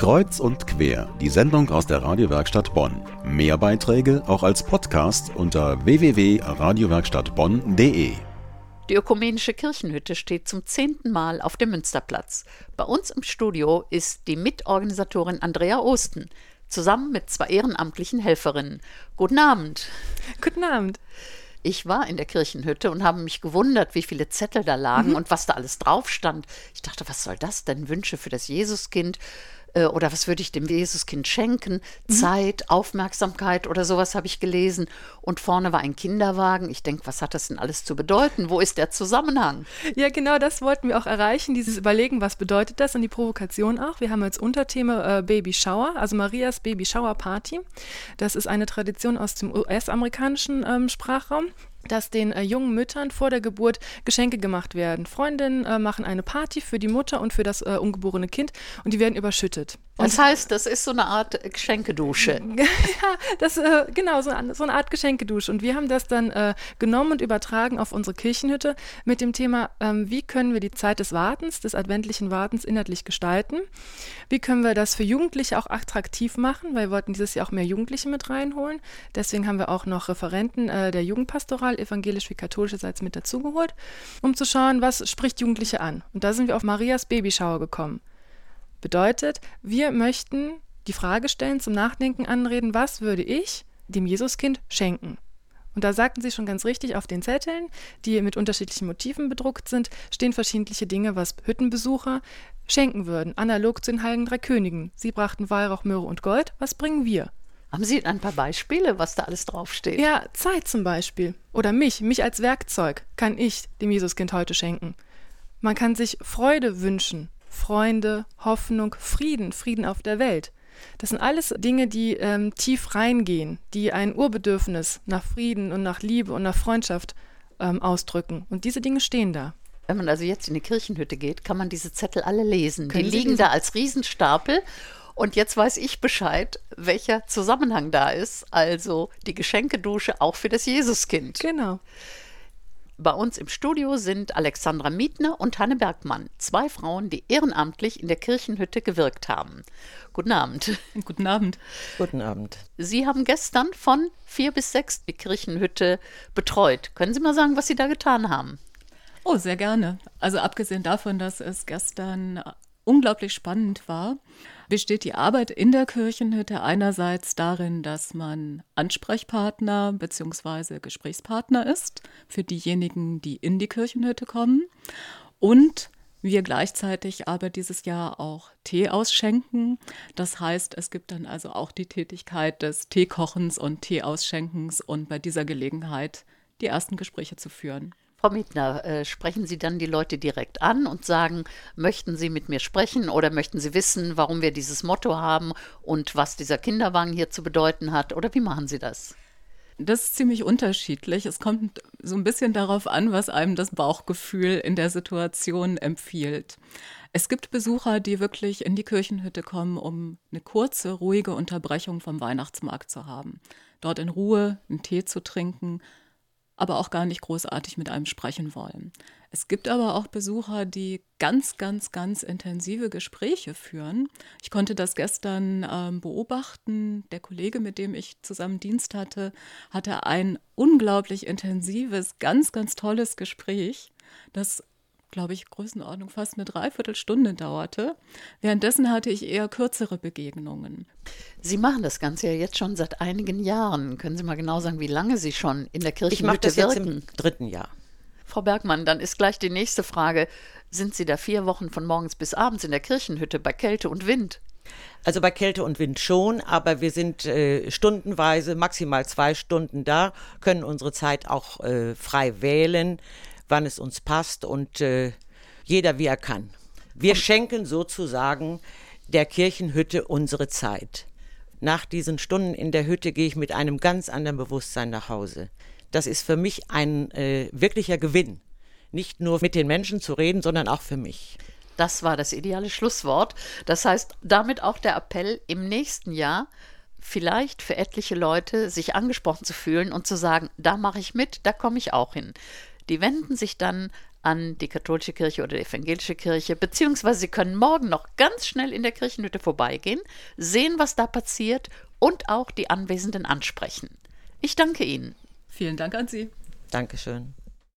Kreuz und quer, die Sendung aus der Radiowerkstatt Bonn. Mehr Beiträge auch als Podcast unter www.radiowerkstattbonn.de. Die ökumenische Kirchenhütte steht zum zehnten Mal auf dem Münsterplatz. Bei uns im Studio ist die Mitorganisatorin Andrea Osten, zusammen mit zwei ehrenamtlichen Helferinnen. Guten Abend. Guten Abend. Ich war in der Kirchenhütte und habe mich gewundert, wie viele Zettel da lagen mhm. und was da alles drauf stand. Ich dachte, was soll das denn? Wünsche für das Jesuskind äh, oder was würde ich dem Jesuskind schenken? Mhm. Zeit, Aufmerksamkeit oder sowas habe ich gelesen. Und vorne war ein Kinderwagen. Ich denke, was hat das denn alles zu bedeuten? Wo ist der Zusammenhang? Ja, genau das wollten wir auch erreichen, dieses Überlegen, was bedeutet das und die Provokation auch. Wir haben als Unterthema äh, Baby Shower, also Marias Baby Shower Party. Das ist eine Tradition aus dem US-amerikanischen ähm, Sprachraum dass den äh, jungen Müttern vor der Geburt Geschenke gemacht werden. Freundinnen äh, machen eine Party für die Mutter und für das äh, ungeborene Kind und die werden überschüttet. Das heißt, das ist so eine Art Geschenkedusche. ja, das, äh, genau, so eine, so eine, Art Geschenkedusche. Und wir haben das dann äh, genommen und übertragen auf unsere Kirchenhütte mit dem Thema, ähm, wie können wir die Zeit des Wartens, des adventlichen Wartens inhaltlich gestalten? Wie können wir das für Jugendliche auch attraktiv machen? Weil wir wollten dieses Jahr auch mehr Jugendliche mit reinholen. Deswegen haben wir auch noch Referenten äh, der Jugendpastoral, evangelisch wie katholischerseits, mit dazugeholt, um zu schauen, was spricht Jugendliche an. Und da sind wir auf Marias Babyschauer gekommen. Bedeutet, wir möchten die Frage stellen, zum Nachdenken anreden, was würde ich dem Jesuskind schenken? Und da sagten sie schon ganz richtig, auf den Zetteln, die mit unterschiedlichen Motiven bedruckt sind, stehen verschiedene Dinge, was Hüttenbesucher schenken würden, analog zu den Heiligen Drei Königen. Sie brachten Weihrauch, Myrrhe und Gold. Was bringen wir? Haben Sie ein paar Beispiele, was da alles draufsteht? Ja, Zeit zum Beispiel. Oder mich, mich als Werkzeug kann ich dem Jesuskind heute schenken. Man kann sich Freude wünschen, Freunde, Hoffnung, Frieden, Frieden auf der Welt. Das sind alles Dinge, die ähm, tief reingehen, die ein Urbedürfnis nach Frieden und nach Liebe und nach Freundschaft ähm, ausdrücken. Und diese Dinge stehen da. Wenn man also jetzt in die Kirchenhütte geht, kann man diese Zettel alle lesen. Können die Sie liegen lesen? da als Riesenstapel. Und jetzt weiß ich Bescheid, welcher Zusammenhang da ist. Also die Geschenkedusche auch für das Jesuskind. Genau. Bei uns im Studio sind Alexandra Mietner und Hanne Bergmann, zwei Frauen, die ehrenamtlich in der Kirchenhütte gewirkt haben. Guten Abend. Guten Abend. Guten Abend. Sie haben gestern von vier bis sechs die Kirchenhütte betreut. Können Sie mal sagen, was Sie da getan haben? Oh, sehr gerne. Also abgesehen davon, dass es gestern unglaublich spannend war, besteht die Arbeit in der Kirchenhütte einerseits darin, dass man Ansprechpartner bzw. Gesprächspartner ist für diejenigen, die in die Kirchenhütte kommen und wir gleichzeitig aber dieses Jahr auch Tee ausschenken. Das heißt, es gibt dann also auch die Tätigkeit des Teekochens und Teeausschenkens und bei dieser Gelegenheit die ersten Gespräche zu führen. Frau Mietner, äh, sprechen Sie dann die Leute direkt an und sagen, möchten Sie mit mir sprechen oder möchten Sie wissen, warum wir dieses Motto haben und was dieser Kinderwagen hier zu bedeuten hat? Oder wie machen Sie das? Das ist ziemlich unterschiedlich. Es kommt so ein bisschen darauf an, was einem das Bauchgefühl in der Situation empfiehlt. Es gibt Besucher, die wirklich in die Kirchenhütte kommen, um eine kurze, ruhige Unterbrechung vom Weihnachtsmarkt zu haben. Dort in Ruhe einen Tee zu trinken, aber auch gar nicht großartig mit einem sprechen wollen. Es gibt aber auch Besucher, die ganz, ganz, ganz intensive Gespräche führen. Ich konnte das gestern ähm, beobachten. Der Kollege, mit dem ich zusammen Dienst hatte, hatte ein unglaublich intensives, ganz, ganz tolles Gespräch, das glaube ich, Größenordnung fast eine Dreiviertelstunde dauerte. Währenddessen hatte ich eher kürzere Begegnungen. Sie machen das Ganze ja jetzt schon seit einigen Jahren. Können Sie mal genau sagen, wie lange Sie schon in der Kirche wirken? Ich mache das jetzt im dritten Jahr. Frau Bergmann, dann ist gleich die nächste Frage. Sind Sie da vier Wochen von morgens bis abends in der Kirchenhütte bei Kälte und Wind? Also bei Kälte und Wind schon, aber wir sind äh, stundenweise, maximal zwei Stunden da, können unsere Zeit auch äh, frei wählen wann es uns passt und äh, jeder wie er kann. Wir schenken sozusagen der Kirchenhütte unsere Zeit. Nach diesen Stunden in der Hütte gehe ich mit einem ganz anderen Bewusstsein nach Hause. Das ist für mich ein äh, wirklicher Gewinn. Nicht nur mit den Menschen zu reden, sondern auch für mich. Das war das ideale Schlusswort. Das heißt, damit auch der Appell im nächsten Jahr, vielleicht für etliche Leute sich angesprochen zu fühlen und zu sagen, da mache ich mit, da komme ich auch hin. Die wenden sich dann an die katholische Kirche oder die evangelische Kirche, beziehungsweise Sie können morgen noch ganz schnell in der Kirchenhütte vorbeigehen, sehen, was da passiert und auch die Anwesenden ansprechen. Ich danke Ihnen. Vielen Dank an Sie. Dankeschön.